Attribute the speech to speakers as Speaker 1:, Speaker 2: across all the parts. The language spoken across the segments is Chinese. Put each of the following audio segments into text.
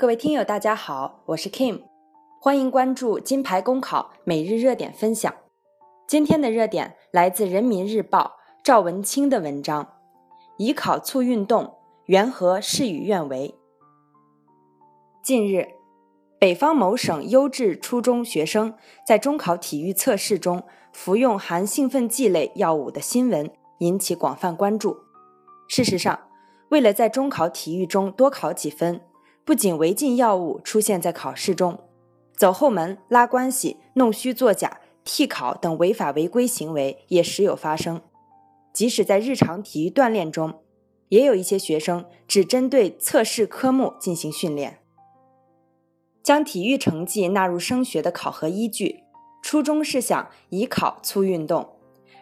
Speaker 1: 各位听友，大家好，我是 Kim，欢迎关注金牌公考每日热点分享。今天的热点来自人民日报赵文清的文章：以考促运动，缘何事与愿违？近日，北方某省优质初中学生在中考体育测试中服用含兴奋剂类药物的新闻引起广泛关注。事实上，为了在中考体育中多考几分，不仅违禁药物出现在考试中，走后门、拉关系、弄虚作假、替考等违法违规行为也时有发生。即使在日常体育锻炼中，也有一些学生只针对测试科目进行训练。将体育成绩纳入升学的考核依据，初衷是想以考促运动，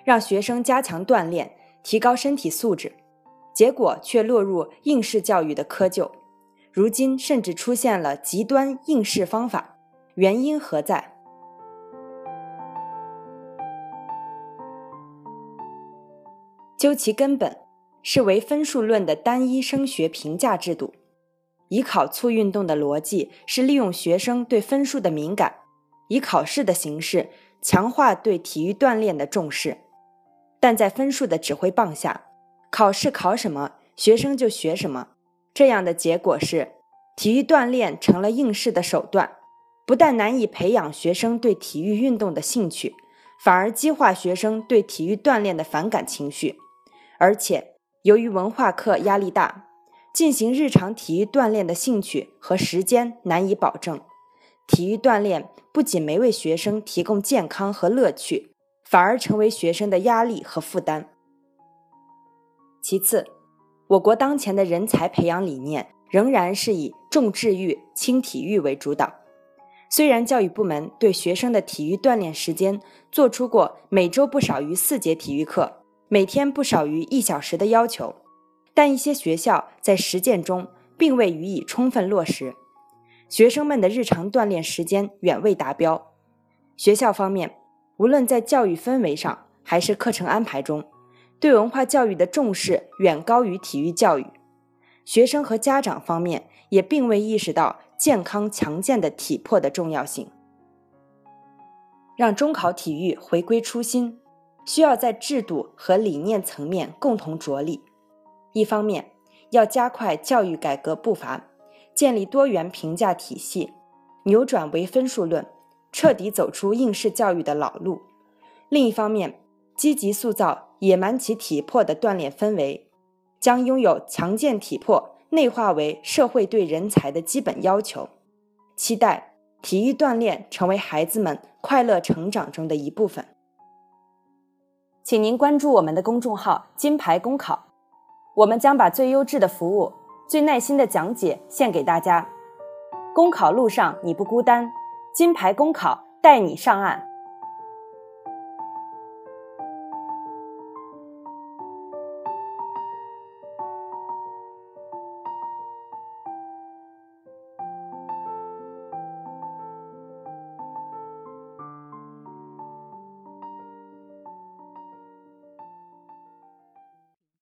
Speaker 1: 让学生加强锻炼，提高身体素质，结果却落入应试教育的窠臼。如今甚至出现了极端应试方法，原因何在？究其根本，是为分数论的单一升学评价制度。以考促运动的逻辑是利用学生对分数的敏感，以考试的形式强化对体育锻炼的重视。但在分数的指挥棒下，考试考什么，学生就学什么。这样的结果是，体育锻炼成了应试的手段，不但难以培养学生对体育运动的兴趣，反而激化学生对体育锻炼的反感情绪。而且，由于文化课压力大，进行日常体育锻炼的兴趣和时间难以保证，体育锻炼不仅没为学生提供健康和乐趣，反而成为学生的压力和负担。其次，我国当前的人才培养理念仍然是以重智育轻体育为主导。虽然教育部门对学生的体育锻炼时间做出过每周不少于四节体育课、每天不少于一小时的要求，但一些学校在实践中并未予以充分落实，学生们的日常锻炼时间远未达标。学校方面，无论在教育氛围上还是课程安排中，对文化教育的重视远高于体育教育，学生和家长方面也并未意识到健康强健的体魄的重要性。让中考体育回归初心，需要在制度和理念层面共同着力。一方面，要加快教育改革步伐，建立多元评价体系，扭转唯分数论，彻底走出应试教育的老路；另一方面，积极塑造。野蛮其体魄的锻炼氛围，将拥有强健体魄内化为社会对人才的基本要求。期待体育锻炼成为孩子们快乐成长中的一部分。请您关注我们的公众号“金牌公考”，我们将把最优质的服务、最耐心的讲解献给大家。公考路上你不孤单，金牌公考带你上岸。